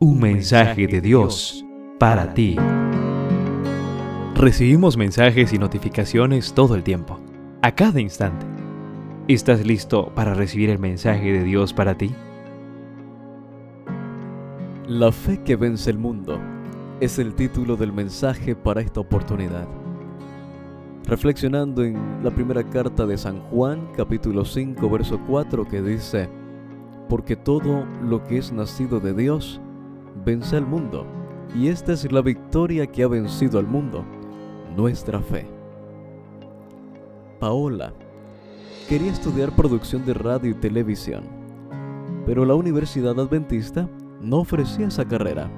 Un mensaje de Dios para ti. Recibimos mensajes y notificaciones todo el tiempo, a cada instante. ¿Estás listo para recibir el mensaje de Dios para ti? La fe que vence el mundo es el título del mensaje para esta oportunidad. Reflexionando en la primera carta de San Juan, capítulo 5, verso 4, que dice, Porque todo lo que es nacido de Dios, vence al mundo, y esta es la victoria que ha vencido al mundo, nuestra fe. Paola quería estudiar producción de radio y televisión, pero la Universidad Adventista no ofrecía esa carrera,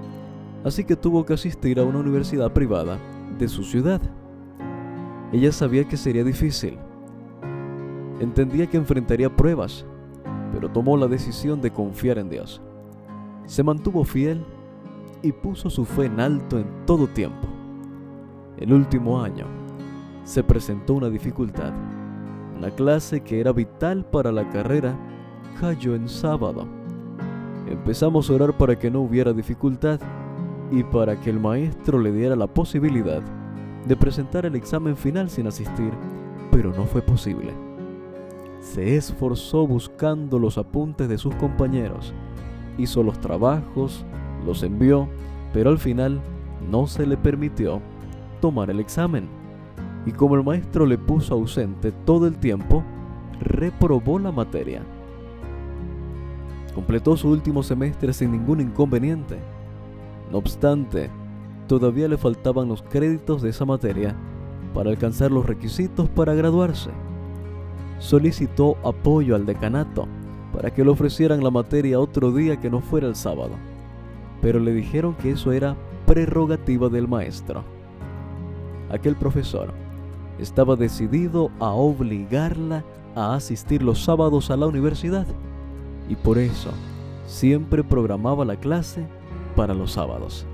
así que tuvo que asistir a una universidad privada de su ciudad. Ella sabía que sería difícil, entendía que enfrentaría pruebas, pero tomó la decisión de confiar en Dios. Se mantuvo fiel y puso su fe en alto en todo tiempo. El último año se presentó una dificultad. Una clase que era vital para la carrera cayó en sábado. Empezamos a orar para que no hubiera dificultad y para que el maestro le diera la posibilidad de presentar el examen final sin asistir, pero no fue posible. Se esforzó buscando los apuntes de sus compañeros, hizo los trabajos, los envió, pero al final no se le permitió tomar el examen. Y como el maestro le puso ausente todo el tiempo, reprobó la materia. Completó su último semestre sin ningún inconveniente. No obstante, todavía le faltaban los créditos de esa materia para alcanzar los requisitos para graduarse. Solicitó apoyo al decanato para que le ofrecieran la materia otro día que no fuera el sábado pero le dijeron que eso era prerrogativa del maestro. Aquel profesor estaba decidido a obligarla a asistir los sábados a la universidad y por eso siempre programaba la clase para los sábados.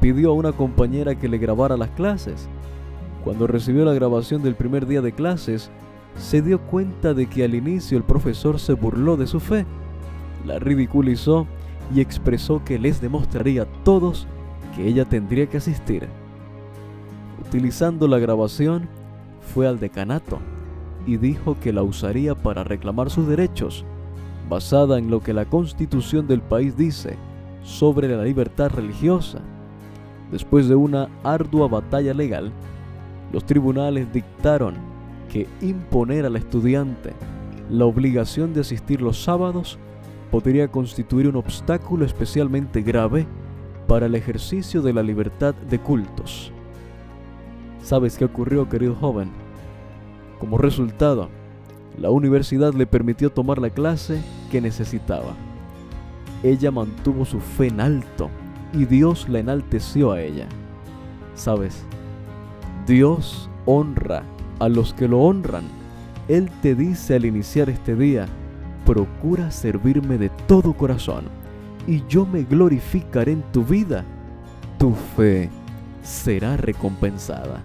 Pidió a una compañera que le grabara las clases. Cuando recibió la grabación del primer día de clases, se dio cuenta de que al inicio el profesor se burló de su fe, la ridiculizó y expresó que les demostraría a todos que ella tendría que asistir. Utilizando la grabación, fue al decanato y dijo que la usaría para reclamar sus derechos, basada en lo que la constitución del país dice sobre la libertad religiosa. Después de una ardua batalla legal, los tribunales dictaron que imponer al estudiante la obligación de asistir los sábados podría constituir un obstáculo especialmente grave para el ejercicio de la libertad de cultos. ¿Sabes qué ocurrió, querido joven? Como resultado, la universidad le permitió tomar la clase que necesitaba. Ella mantuvo su fe en alto y Dios la enalteció a ella. ¿Sabes? Dios honra a los que lo honran. Él te dice al iniciar este día, procura servirme de todo corazón, y yo me glorificaré en tu vida. Tu fe será recompensada.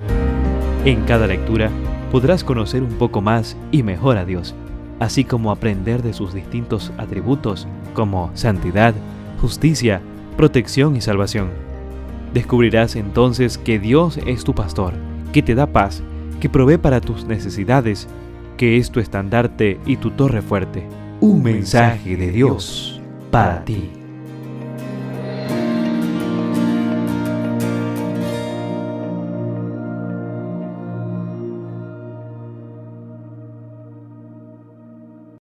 En cada lectura podrás conocer un poco más y mejor a Dios, así como aprender de sus distintos atributos como santidad, justicia, protección y salvación. Descubrirás entonces que Dios es tu pastor, que te da paz, que provee para tus necesidades, que es tu estandarte y tu torre fuerte un mensaje de Dios para ti.